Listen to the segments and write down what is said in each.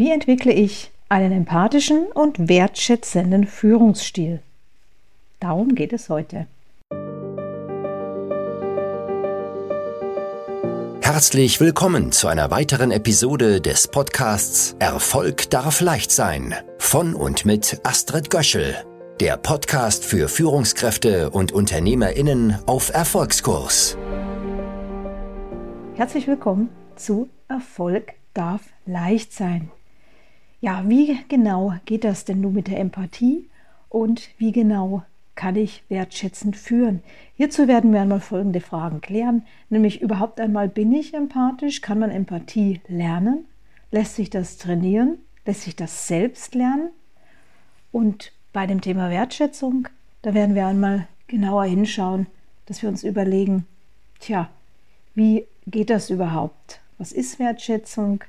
Wie entwickle ich einen empathischen und wertschätzenden Führungsstil? Darum geht es heute. Herzlich willkommen zu einer weiteren Episode des Podcasts Erfolg darf leicht sein von und mit Astrid Göschel, der Podcast für Führungskräfte und Unternehmerinnen auf Erfolgskurs. Herzlich willkommen zu Erfolg darf leicht sein. Ja, wie genau geht das denn nun mit der Empathie und wie genau kann ich wertschätzend führen? Hierzu werden wir einmal folgende Fragen klären, nämlich überhaupt einmal bin ich empathisch? Kann man Empathie lernen? Lässt sich das trainieren? Lässt sich das selbst lernen? Und bei dem Thema Wertschätzung, da werden wir einmal genauer hinschauen, dass wir uns überlegen, tja, wie geht das überhaupt? Was ist Wertschätzung?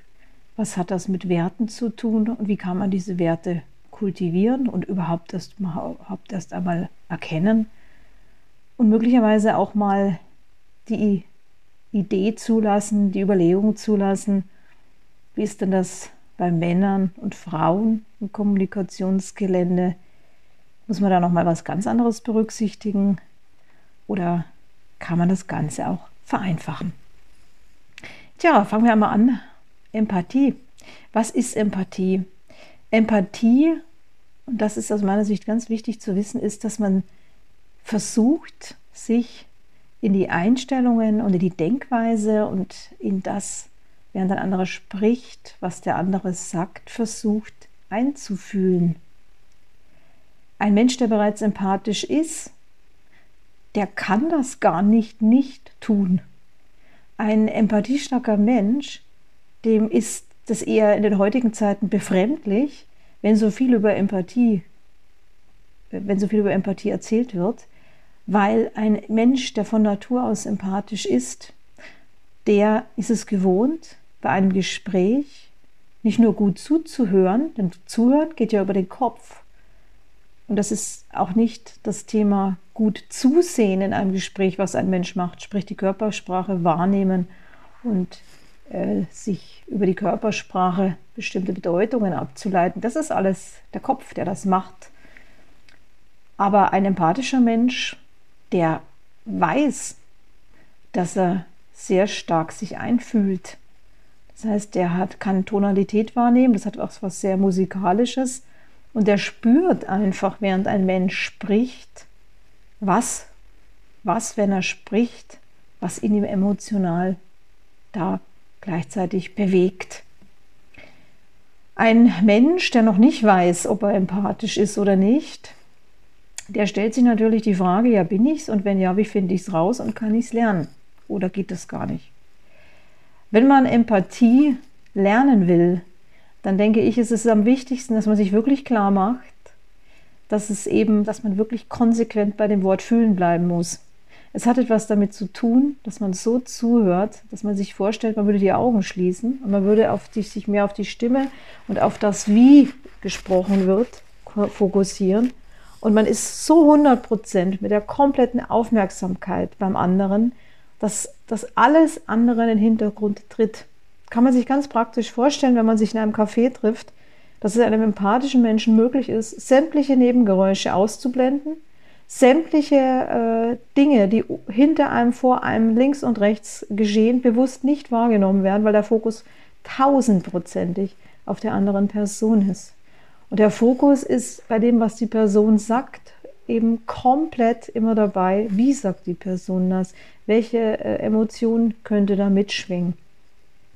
Was hat das mit Werten zu tun? Und wie kann man diese Werte kultivieren und überhaupt erst, überhaupt erst einmal erkennen? Und möglicherweise auch mal die Idee zulassen, die Überlegung zulassen, wie ist denn das bei Männern und Frauen im Kommunikationsgelände? Muss man da noch mal was ganz anderes berücksichtigen? Oder kann man das Ganze auch vereinfachen? Tja, fangen wir einmal an Empathie. Was ist Empathie? Empathie, und das ist aus meiner Sicht ganz wichtig zu wissen, ist, dass man versucht, sich in die Einstellungen und in die Denkweise und in das, während ein anderer spricht, was der andere sagt, versucht einzufühlen. Ein Mensch, der bereits empathisch ist, der kann das gar nicht nicht tun. Ein empathiestarker Mensch, dem ist das eher in den heutigen Zeiten befremdlich, wenn so viel über Empathie, wenn so viel über Empathie erzählt wird, weil ein Mensch, der von Natur aus empathisch ist, der ist es gewohnt, bei einem Gespräch nicht nur gut zuzuhören, denn zuhören geht ja über den Kopf. Und das ist auch nicht das Thema gut zusehen in einem Gespräch, was ein Mensch macht, sprich die Körpersprache wahrnehmen und sich über die Körpersprache bestimmte Bedeutungen abzuleiten. Das ist alles der Kopf, der das macht. Aber ein empathischer Mensch, der weiß, dass er sehr stark sich einfühlt. Das heißt, der hat, kann Tonalität wahrnehmen, das hat auch was sehr Musikalisches und der spürt einfach, während ein Mensch spricht, was, was, wenn er spricht, was in ihm emotional da gleichzeitig bewegt. Ein Mensch, der noch nicht weiß, ob er empathisch ist oder nicht, der stellt sich natürlich die Frage, ja, bin ich's? Und wenn ja, wie finde ich es raus und kann ich es lernen? Oder geht das gar nicht? Wenn man Empathie lernen will, dann denke ich, ist es am wichtigsten, dass man sich wirklich klar macht, dass es eben, dass man wirklich konsequent bei dem Wort fühlen bleiben muss. Es hat etwas damit zu tun, dass man so zuhört, dass man sich vorstellt, man würde die Augen schließen und man würde die, sich mehr auf die Stimme und auf das, wie gesprochen wird, fokussieren. Und man ist so 100 Prozent mit der kompletten Aufmerksamkeit beim anderen, dass das alles andere in den Hintergrund tritt. Kann man sich ganz praktisch vorstellen, wenn man sich in einem Café trifft, dass es einem empathischen Menschen möglich ist, sämtliche Nebengeräusche auszublenden sämtliche äh, Dinge, die hinter einem, vor einem, links und rechts geschehen, bewusst nicht wahrgenommen werden, weil der Fokus tausendprozentig auf der anderen Person ist. Und der Fokus ist bei dem, was die Person sagt, eben komplett immer dabei, wie sagt die Person das, welche äh, Emotion könnte da mitschwingen.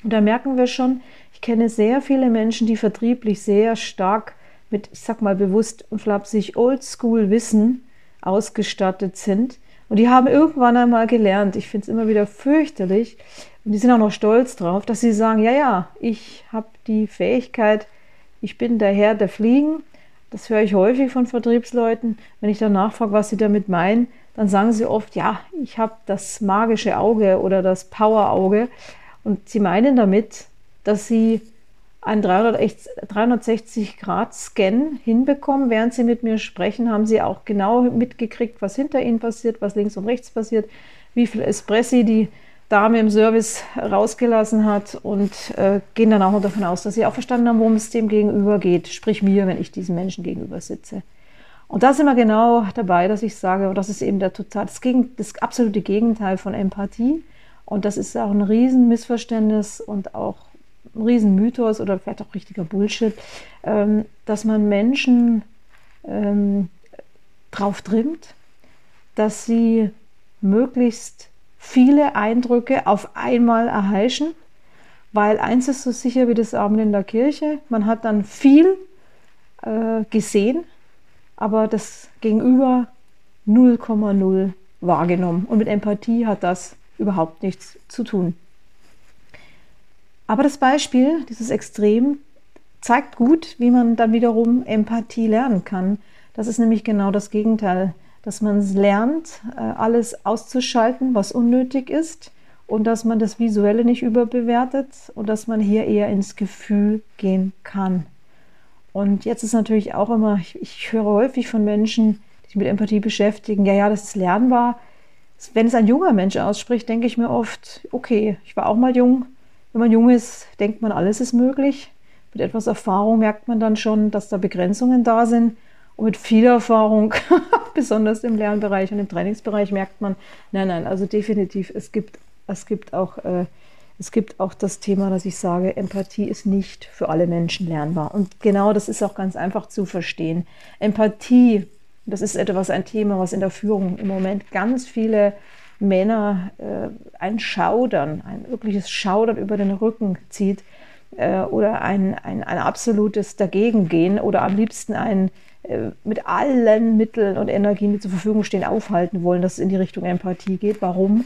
Und da merken wir schon, ich kenne sehr viele Menschen, die vertrieblich sehr stark mit, ich sag mal bewusst und flapsig, Oldschool Wissen ausgestattet sind. Und die haben irgendwann einmal gelernt, ich finde es immer wieder fürchterlich, und die sind auch noch stolz drauf, dass sie sagen, ja, ja, ich habe die Fähigkeit, ich bin der Herr der Fliegen. Das höre ich häufig von Vertriebsleuten. Wenn ich dann nachfrage, was sie damit meinen, dann sagen sie oft, ja, ich habe das magische Auge oder das Power-Auge. Und sie meinen damit, dass sie einen 360-Grad-Scan hinbekommen. Während Sie mit mir sprechen, haben Sie auch genau mitgekriegt, was hinter Ihnen passiert, was links und rechts passiert, wie viel Espressi die Dame im Service rausgelassen hat und äh, gehen dann auch noch davon aus, dass sie auch verstanden haben, worum es dem gegenüber geht, sprich mir, wenn ich diesem Menschen gegenüber sitze. Und da sind wir genau dabei, dass ich sage, und das ist eben der total, das, Gegen, das absolute Gegenteil von Empathie. Und das ist auch ein Riesenmissverständnis und auch ein Riesenmythos oder vielleicht auch richtiger Bullshit, ähm, dass man Menschen ähm, drauf trimmt, dass sie möglichst viele Eindrücke auf einmal erheischen, weil eins ist so sicher wie das Abend in der Kirche, man hat dann viel äh, gesehen, aber das Gegenüber 0,0 wahrgenommen. Und mit Empathie hat das überhaupt nichts zu tun. Aber das Beispiel, dieses Extrem, zeigt gut, wie man dann wiederum Empathie lernen kann. Das ist nämlich genau das Gegenteil, dass man lernt, äh, alles auszuschalten, was unnötig ist und dass man das Visuelle nicht überbewertet und dass man hier eher ins Gefühl gehen kann. Und jetzt ist natürlich auch immer, ich, ich höre häufig von Menschen, die sich mit Empathie beschäftigen, ja, ja, das ist lernbar. Wenn es ein junger Mensch ausspricht, denke ich mir oft, okay, ich war auch mal jung. Wenn man jung ist, denkt man, alles ist möglich. Mit etwas Erfahrung merkt man dann schon, dass da Begrenzungen da sind. Und mit viel Erfahrung, besonders im Lernbereich und im Trainingsbereich, merkt man, nein, nein, also definitiv, es gibt, es gibt auch äh, es gibt auch das Thema, dass ich sage, Empathie ist nicht für alle Menschen lernbar. Und genau das ist auch ganz einfach zu verstehen. Empathie, das ist etwas, ein Thema, was in der Führung im Moment ganz viele Männer äh, ein Schaudern, ein wirkliches Schaudern über den Rücken zieht äh, oder ein, ein, ein absolutes Dagegengehen oder am liebsten ein äh, mit allen Mitteln und Energien, die zur Verfügung stehen, aufhalten wollen, dass es in die Richtung Empathie geht. Warum?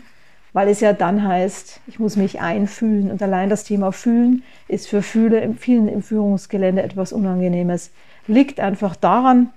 weil es ja dann heißt, ich muss mich einfühlen. Und allein das Thema Fühlen ist für viele, vielen im Führungsgelände etwas Unangenehmes. Liegt einfach daran,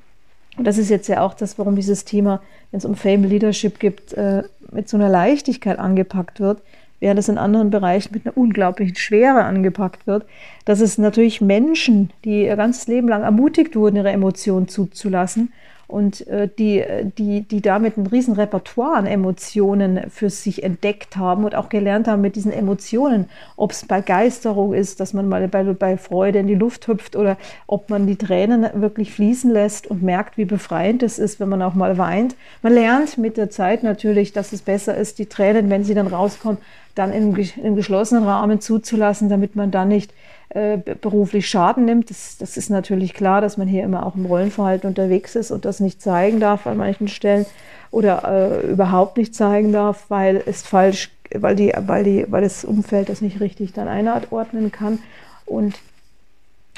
und das ist jetzt ja auch das, warum dieses Thema, wenn es um Fame Leadership gibt, äh, mit so einer Leichtigkeit angepackt wird, während es in anderen Bereichen mit einer unglaublichen Schwere angepackt wird, dass es natürlich Menschen, die ihr ganzes Leben lang ermutigt wurden, ihre Emotionen zuzulassen, und äh, die, die, die damit ein riesen Repertoire an Emotionen für sich entdeckt haben und auch gelernt haben mit diesen Emotionen, ob es Begeisterung ist, dass man mal bei, bei Freude in die Luft hüpft oder ob man die Tränen wirklich fließen lässt und merkt, wie befreiend es ist, wenn man auch mal weint. Man lernt mit der Zeit natürlich, dass es besser ist, die Tränen, wenn sie dann rauskommen, dann im, im geschlossenen Rahmen zuzulassen, damit man dann nicht äh, beruflich Schaden nimmt. Das, das, ist natürlich klar, dass man hier immer auch im Rollenverhalten unterwegs ist und das nicht zeigen darf an manchen Stellen oder äh, überhaupt nicht zeigen darf, weil es falsch, weil die, weil die, weil das Umfeld das nicht richtig dann einordnen kann und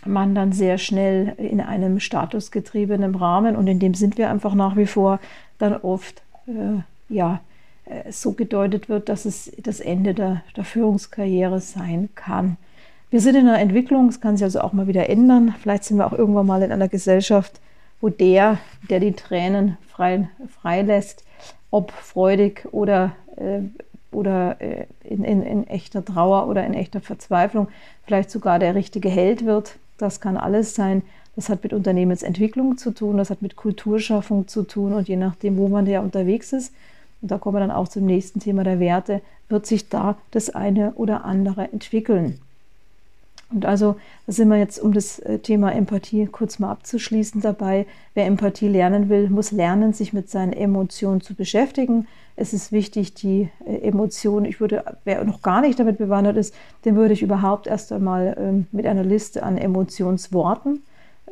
man dann sehr schnell in einem statusgetriebenen Rahmen und in dem sind wir einfach nach wie vor dann oft äh, ja äh, so gedeutet wird, dass es das Ende der, der Führungskarriere sein kann. Wir sind in einer Entwicklung, es kann sich also auch mal wieder ändern. Vielleicht sind wir auch irgendwann mal in einer Gesellschaft, wo der, der die Tränen frei, freilässt, ob freudig oder, äh, oder äh, in, in, in echter Trauer oder in echter Verzweiflung, vielleicht sogar der richtige Held wird. Das kann alles sein. Das hat mit Unternehmensentwicklung zu tun, das hat mit Kulturschaffung zu tun und je nachdem, wo man ja unterwegs ist, und da kommen wir dann auch zum nächsten Thema der Werte, wird sich da das eine oder andere entwickeln. Und also sind wir jetzt, um das äh, Thema Empathie kurz mal abzuschließen dabei. Wer Empathie lernen will, muss lernen, sich mit seinen Emotionen zu beschäftigen. Es ist wichtig, die äh, Emotionen, ich würde, wer noch gar nicht damit bewandert ist, den würde ich überhaupt erst einmal ähm, mit einer Liste an Emotionsworten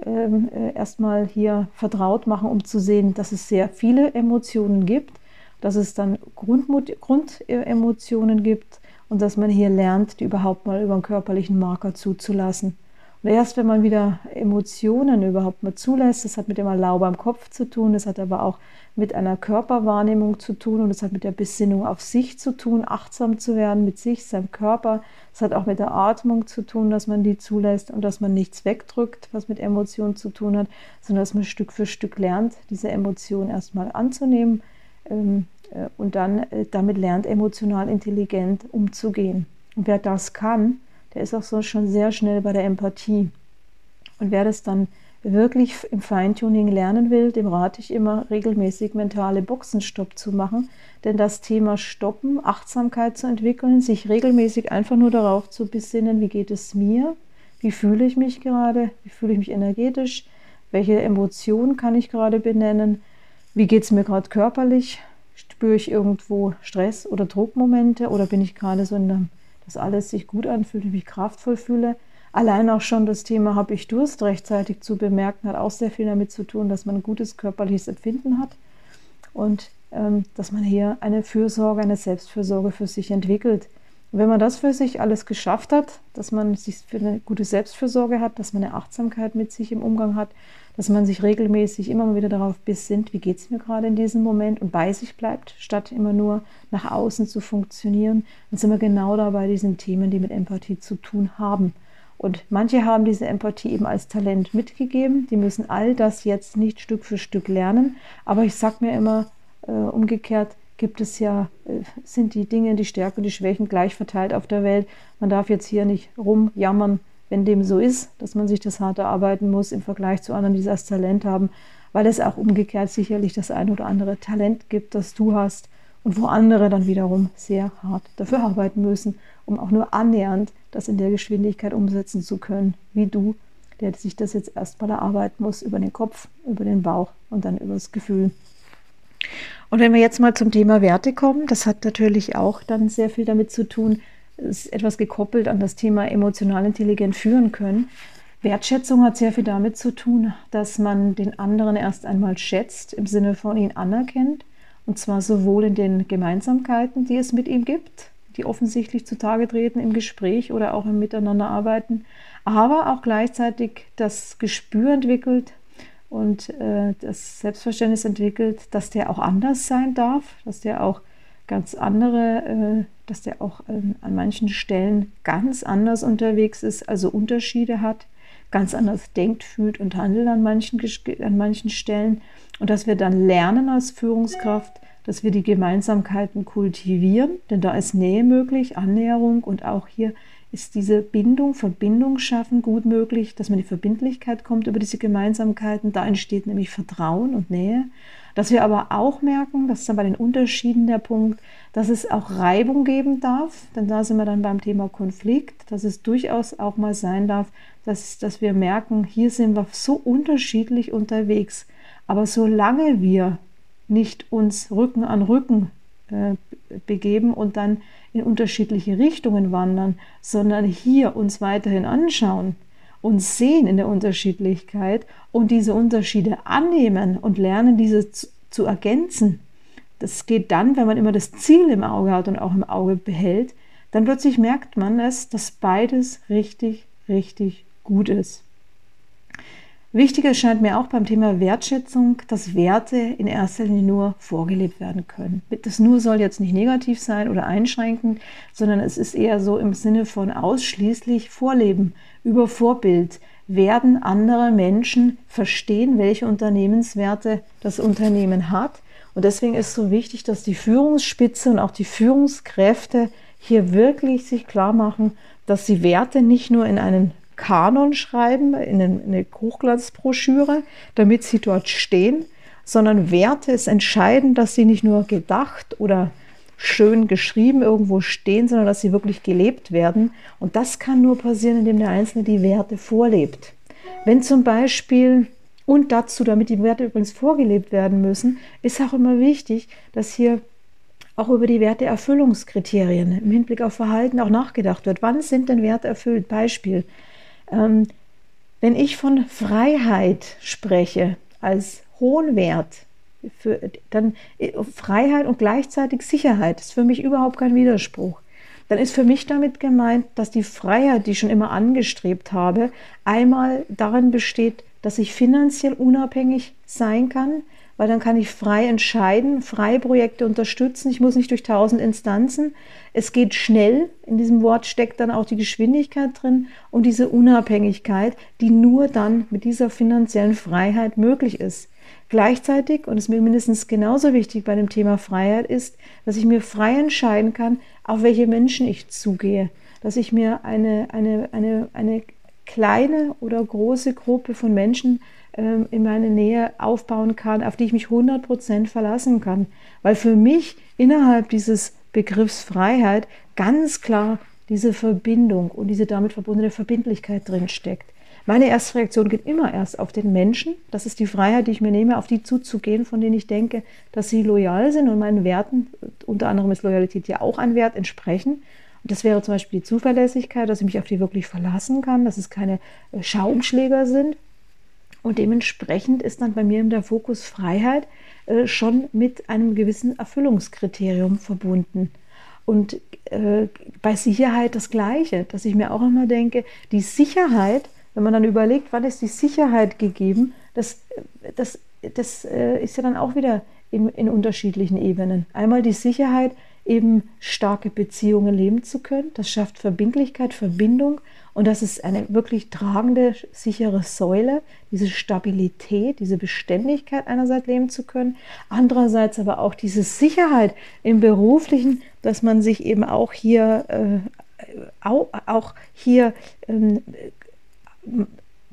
ähm, äh, erstmal hier vertraut machen, um zu sehen, dass es sehr viele Emotionen gibt, dass es dann Grundemotionen gibt und dass man hier lernt, die überhaupt mal über einen körperlichen Marker zuzulassen. Und erst wenn man wieder Emotionen überhaupt mal zulässt, das hat mit dem Erlauber im Kopf zu tun, das hat aber auch mit einer Körperwahrnehmung zu tun und das hat mit der Besinnung auf sich zu tun, achtsam zu werden mit sich, seinem Körper. Das hat auch mit der Atmung zu tun, dass man die zulässt und dass man nichts wegdrückt, was mit Emotionen zu tun hat, sondern dass man Stück für Stück lernt, diese Emotionen erstmal anzunehmen, ähm, äh, und dann äh, damit lernt, emotional intelligent umzugehen. Und wer das kann, der ist auch so schon sehr schnell bei der Empathie. Und wer das dann wirklich im Feintuning lernen will, dem rate ich immer, regelmäßig mentale Boxenstopp zu machen. Denn das Thema Stoppen, Achtsamkeit zu entwickeln, sich regelmäßig einfach nur darauf zu besinnen, wie geht es mir, wie fühle ich mich gerade, wie fühle ich mich energetisch, welche Emotionen kann ich gerade benennen, wie geht es mir gerade körperlich, spüre ich irgendwo Stress oder Druckmomente oder bin ich gerade so in der, dass alles sich gut anfühlt, ich mich kraftvoll fühle. Allein auch schon das Thema, habe ich Durst rechtzeitig zu bemerken, hat auch sehr viel damit zu tun, dass man ein gutes körperliches Empfinden hat und ähm, dass man hier eine Fürsorge, eine Selbstfürsorge für sich entwickelt. Und wenn man das für sich alles geschafft hat, dass man sich für eine gute Selbstfürsorge hat, dass man eine Achtsamkeit mit sich im Umgang hat, dass man sich regelmäßig immer wieder darauf besinnt, wie geht es mir gerade in diesem Moment und bei sich bleibt, statt immer nur nach außen zu funktionieren, dann sind wir genau da bei diesen Themen, die mit Empathie zu tun haben. Und manche haben diese Empathie eben als Talent mitgegeben. Die müssen all das jetzt nicht Stück für Stück lernen. Aber ich sage mir immer äh, umgekehrt, gibt es ja, äh, sind die Dinge, die Stärken und die Schwächen gleich verteilt auf der Welt. Man darf jetzt hier nicht rumjammern, wenn dem so ist, dass man sich das hart erarbeiten muss im Vergleich zu anderen, die das Talent haben, weil es auch umgekehrt sicherlich das ein oder andere Talent gibt, das du hast und wo andere dann wiederum sehr hart dafür arbeiten müssen, um auch nur annähernd das in der Geschwindigkeit umsetzen zu können, wie du, der sich das jetzt erstmal erarbeiten muss über den Kopf, über den Bauch und dann über das Gefühl. Und wenn wir jetzt mal zum Thema Werte kommen, das hat natürlich auch dann sehr viel damit zu tun, ist etwas gekoppelt an das Thema emotional intelligent führen können. Wertschätzung hat sehr viel damit zu tun, dass man den anderen erst einmal schätzt, im Sinne von ihn anerkennt, und zwar sowohl in den Gemeinsamkeiten, die es mit ihm gibt, die offensichtlich zutage treten im Gespräch oder auch im Miteinanderarbeiten, aber auch gleichzeitig das Gespür entwickelt und äh, das Selbstverständnis entwickelt, dass der auch anders sein darf, dass der auch ganz andere, äh, dass der auch äh, an manchen Stellen ganz anders unterwegs ist, also Unterschiede hat, ganz anders denkt, fühlt und handelt an manchen, an manchen Stellen. Und dass wir dann lernen als Führungskraft, dass wir die Gemeinsamkeiten kultivieren, denn da ist Nähe möglich, Annäherung und auch hier ist diese Bindung, Verbindung schaffen gut möglich, dass man die Verbindlichkeit kommt über diese Gemeinsamkeiten. Da entsteht nämlich Vertrauen und Nähe. Dass wir aber auch merken, das ist dann bei den Unterschieden der Punkt, dass es auch Reibung geben darf, denn da sind wir dann beim Thema Konflikt, dass es durchaus auch mal sein darf, dass, dass wir merken, hier sind wir so unterschiedlich unterwegs. Aber solange wir nicht uns Rücken an Rücken äh, begeben und dann in unterschiedliche Richtungen wandern, sondern hier uns weiterhin anschauen und sehen in der Unterschiedlichkeit und diese Unterschiede annehmen und lernen, diese zu, zu ergänzen. Das geht dann, wenn man immer das Ziel im Auge hat und auch im Auge behält, dann plötzlich merkt man es, dass beides richtig, richtig gut ist. Wichtig erscheint mir auch beim Thema Wertschätzung, dass Werte in erster Linie nur vorgelebt werden können. Das nur soll jetzt nicht negativ sein oder einschränken, sondern es ist eher so im Sinne von ausschließlich Vorleben über Vorbild. Werden andere Menschen verstehen, welche Unternehmenswerte das Unternehmen hat? Und deswegen ist es so wichtig, dass die Führungsspitze und auch die Führungskräfte hier wirklich sich klar machen, dass sie Werte nicht nur in einen Kanon schreiben, in eine Hochglanzbroschüre, damit sie dort stehen, sondern Werte ist entscheidend, dass sie nicht nur gedacht oder schön geschrieben irgendwo stehen, sondern dass sie wirklich gelebt werden. Und das kann nur passieren, indem der Einzelne die Werte vorlebt. Wenn zum Beispiel, und dazu, damit die Werte übrigens vorgelebt werden müssen, ist auch immer wichtig, dass hier auch über die Werteerfüllungskriterien im Hinblick auf Verhalten auch nachgedacht wird. Wann sind denn Werte erfüllt? Beispiel, ähm, wenn ich von Freiheit spreche als hohen Wert, für, dann äh, Freiheit und gleichzeitig Sicherheit ist für mich überhaupt kein Widerspruch. Dann ist für mich damit gemeint, dass die Freiheit, die ich schon immer angestrebt habe, einmal darin besteht, dass ich finanziell unabhängig sein kann, weil dann kann ich frei entscheiden, frei Projekte unterstützen. Ich muss nicht durch tausend Instanzen. Es geht schnell. In diesem Wort steckt dann auch die Geschwindigkeit drin und diese Unabhängigkeit, die nur dann mit dieser finanziellen Freiheit möglich ist. Gleichzeitig, und es ist mir mindestens genauso wichtig bei dem Thema Freiheit, ist, dass ich mir frei entscheiden kann, auf welche Menschen ich zugehe, dass ich mir eine, eine, eine, eine kleine oder große Gruppe von Menschen in meine Nähe aufbauen kann, auf die ich mich 100% verlassen kann. Weil für mich innerhalb dieses Begriffs Freiheit ganz klar diese Verbindung und diese damit verbundene Verbindlichkeit drin steckt. Meine erste Reaktion geht immer erst auf den Menschen. Das ist die Freiheit, die ich mir nehme, auf die zuzugehen, von denen ich denke, dass sie loyal sind und meinen Werten, unter anderem ist Loyalität ja auch ein Wert, entsprechen. Und das wäre zum Beispiel die Zuverlässigkeit, dass ich mich auf die wirklich verlassen kann, dass es keine äh, Schaumschläger sind. Und dementsprechend ist dann bei mir der Fokus Freiheit äh, schon mit einem gewissen Erfüllungskriterium verbunden. Und äh, bei Sicherheit das Gleiche, dass ich mir auch immer denke, die Sicherheit, wenn man dann überlegt, wann ist die Sicherheit gegeben, das, das, das äh, ist ja dann auch wieder in, in unterschiedlichen Ebenen. Einmal die Sicherheit, eben starke Beziehungen leben zu können. Das schafft Verbindlichkeit, Verbindung und das ist eine wirklich tragende, sichere Säule, diese Stabilität, diese Beständigkeit einerseits leben zu können, andererseits aber auch diese Sicherheit im beruflichen, dass man sich eben auch hier äh, auch, auch hier ähm,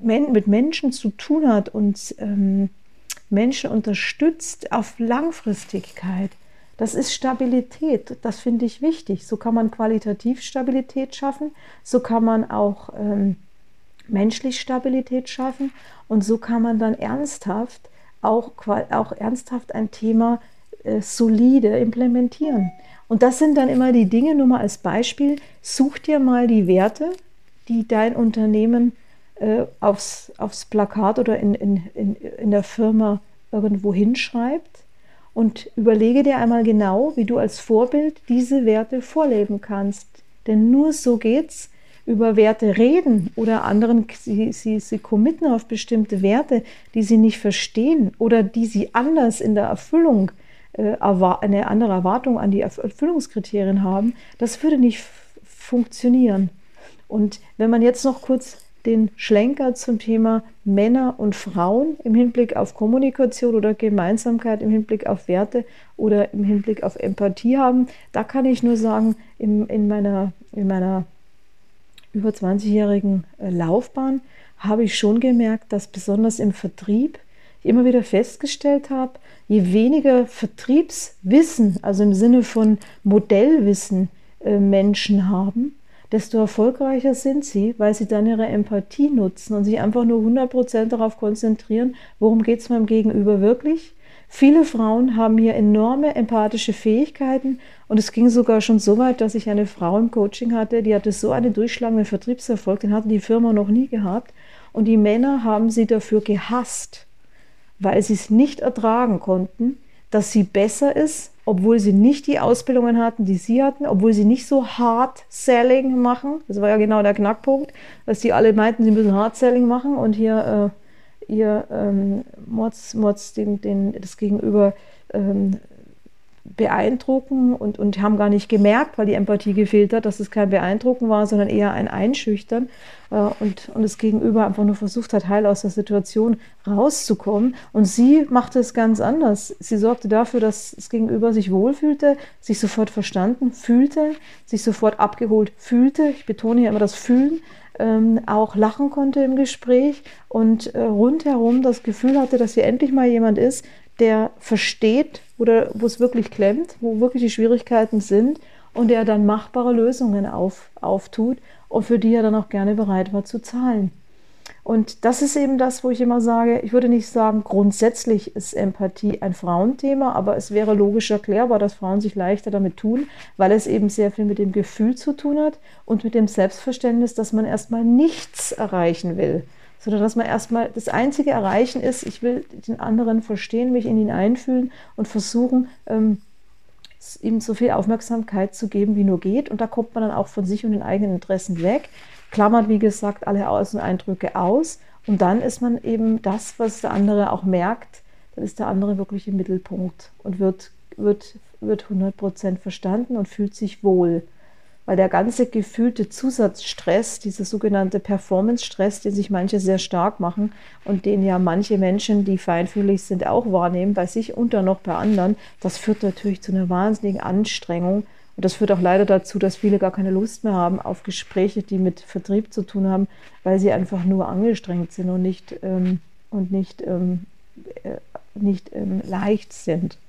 mit Menschen zu tun hat und ähm, Menschen unterstützt auf Langfristigkeit. Das ist Stabilität, das finde ich wichtig. So kann man qualitativ Stabilität schaffen, so kann man auch ähm, menschlich Stabilität schaffen. Und so kann man dann ernsthaft auch, auch ernsthaft ein Thema äh, solide implementieren. Und das sind dann immer die Dinge, nur mal als Beispiel, such dir mal die Werte, die dein Unternehmen äh, aufs, aufs Plakat oder in, in, in, in der Firma irgendwo hinschreibt und überlege dir einmal genau, wie du als Vorbild diese Werte vorleben kannst. Denn nur so geht's. Über Werte reden oder anderen, sie, sie, sie committen auf bestimmte Werte, die sie nicht verstehen oder die sie anders in der Erfüllung, äh, eine andere Erwartung an die Erfüllungskriterien haben, das würde nicht funktionieren. Und wenn man jetzt noch kurz den Schlenker zum Thema Männer und Frauen im Hinblick auf Kommunikation oder Gemeinsamkeit, im Hinblick auf Werte oder im Hinblick auf Empathie haben. Da kann ich nur sagen, in, in meiner, in meiner über 20-jährigen äh, Laufbahn habe ich schon gemerkt, dass besonders im Vertrieb ich immer wieder festgestellt habe, je weniger Vertriebswissen, also im Sinne von Modellwissen, äh, Menschen haben, desto erfolgreicher sind sie, weil sie dann ihre Empathie nutzen und sich einfach nur 100% darauf konzentrieren, worum geht es meinem Gegenüber wirklich. Viele Frauen haben hier enorme empathische Fähigkeiten und es ging sogar schon so weit, dass ich eine Frau im Coaching hatte, die hatte so einen durchschlagenden Vertriebserfolg, den hatte die Firma noch nie gehabt und die Männer haben sie dafür gehasst, weil sie es nicht ertragen konnten, dass sie besser ist obwohl sie nicht die Ausbildungen hatten, die sie hatten, obwohl sie nicht so Hard Selling machen. Das war ja genau der Knackpunkt, dass die alle meinten, sie müssen Hard Selling machen und hier äh, ihr ähm, Mods, Mods den, den, das Gegenüber ähm, beeindrucken und, und haben gar nicht gemerkt, weil die Empathie gefehlt hat, dass es kein Beeindrucken war, sondern eher ein Einschüchtern äh, und, und das Gegenüber einfach nur versucht hat, heil aus der Situation rauszukommen. Und sie machte es ganz anders. Sie sorgte dafür, dass das Gegenüber sich wohlfühlte, sich sofort verstanden fühlte, sich sofort abgeholt fühlte. Ich betone hier immer das Fühlen. Ähm, auch lachen konnte im Gespräch und äh, rundherum das Gefühl hatte, dass hier endlich mal jemand ist, der versteht, oder wo es wirklich klemmt, wo wirklich die Schwierigkeiten sind und der dann machbare Lösungen auf, auftut und für die er dann auch gerne bereit war zu zahlen. Und das ist eben das, wo ich immer sage, ich würde nicht sagen, grundsätzlich ist Empathie ein Frauenthema, aber es wäre logisch erklärbar, dass Frauen sich leichter damit tun, weil es eben sehr viel mit dem Gefühl zu tun hat und mit dem Selbstverständnis, dass man erstmal nichts erreichen will, sondern dass man erstmal das einzige Erreichen ist, ich will den anderen verstehen, mich in ihn einfühlen und versuchen, ähm, ihm so viel Aufmerksamkeit zu geben, wie nur geht. Und da kommt man dann auch von sich und den eigenen Interessen weg, klammert, wie gesagt, alle Außeneindrücke aus. Und dann ist man eben das, was der andere auch merkt, dann ist der andere wirklich im Mittelpunkt und wird, wird, wird 100% verstanden und fühlt sich wohl weil der ganze gefühlte Zusatzstress, dieser sogenannte Performance-Stress, den sich manche sehr stark machen und den ja manche Menschen, die feinfühlig sind, auch wahrnehmen, bei sich und dann noch bei anderen, das führt natürlich zu einer wahnsinnigen Anstrengung Und das führt auch leider dazu, dass viele gar keine Lust mehr haben auf Gespräche, die mit Vertrieb zu tun haben, weil sie einfach nur angestrengt sind und nicht, ähm, und nicht, ähm, äh, nicht ähm, leicht sind.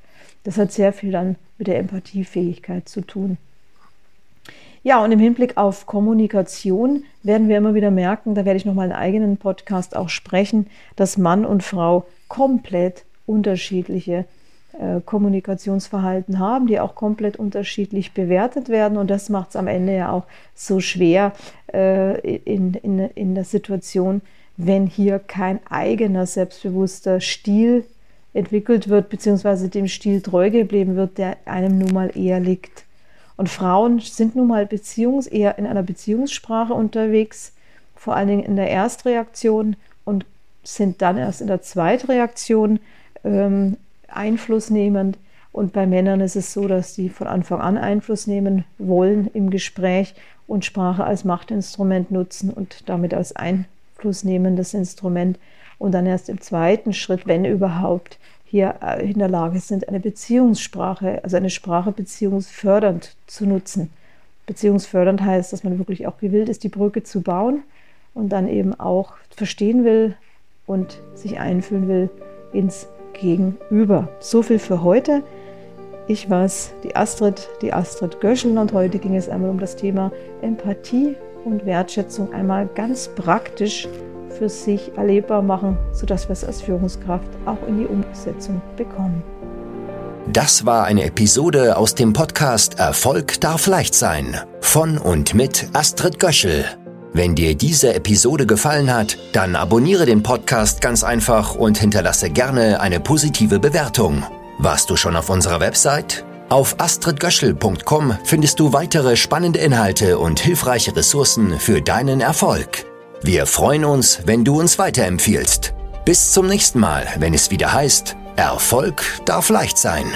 Das hat sehr viel dann mit der Empathiefähigkeit zu tun. Ja, und im Hinblick auf Kommunikation werden wir immer wieder merken, da werde ich nochmal einen eigenen Podcast auch sprechen, dass Mann und Frau komplett unterschiedliche äh, Kommunikationsverhalten haben, die auch komplett unterschiedlich bewertet werden. Und das macht es am Ende ja auch so schwer äh, in, in, in der Situation, wenn hier kein eigener selbstbewusster Stil entwickelt wird, beziehungsweise dem Stil treu geblieben wird, der einem nun mal eher liegt. Und Frauen sind nun mal Beziehungs eher in einer Beziehungssprache unterwegs, vor allen Dingen in der Erstreaktion und sind dann erst in der Zweitreaktion ähm, einflussnehmend. Und bei Männern ist es so, dass sie von Anfang an Einfluss nehmen wollen im Gespräch und Sprache als Machtinstrument nutzen und damit als einflussnehmendes Instrument. Und dann erst im zweiten Schritt, wenn überhaupt, hier äh, in der Lage sind, eine Beziehungssprache, also eine Sprache beziehungsfördernd zu nutzen. Beziehungsfördernd heißt, dass man wirklich auch gewillt ist, die Brücke zu bauen und dann eben auch verstehen will und sich einfühlen will ins gegenüber. So viel für heute. Ich war's, die Astrid, die Astrid Göschel und heute ging es einmal um das Thema Empathie und Wertschätzung einmal ganz praktisch für sich erlebbar machen, sodass wir es als Führungskraft auch in die Umsetzung bekommen. Das war eine Episode aus dem Podcast Erfolg darf leicht sein von und mit Astrid Göschel. Wenn dir diese Episode gefallen hat, dann abonniere den Podcast ganz einfach und hinterlasse gerne eine positive Bewertung. Warst du schon auf unserer Website? Auf astridgöschel.com findest du weitere spannende Inhalte und hilfreiche Ressourcen für deinen Erfolg. Wir freuen uns, wenn du uns weiterempfiehlst. Bis zum nächsten Mal, wenn es wieder heißt, Erfolg darf leicht sein.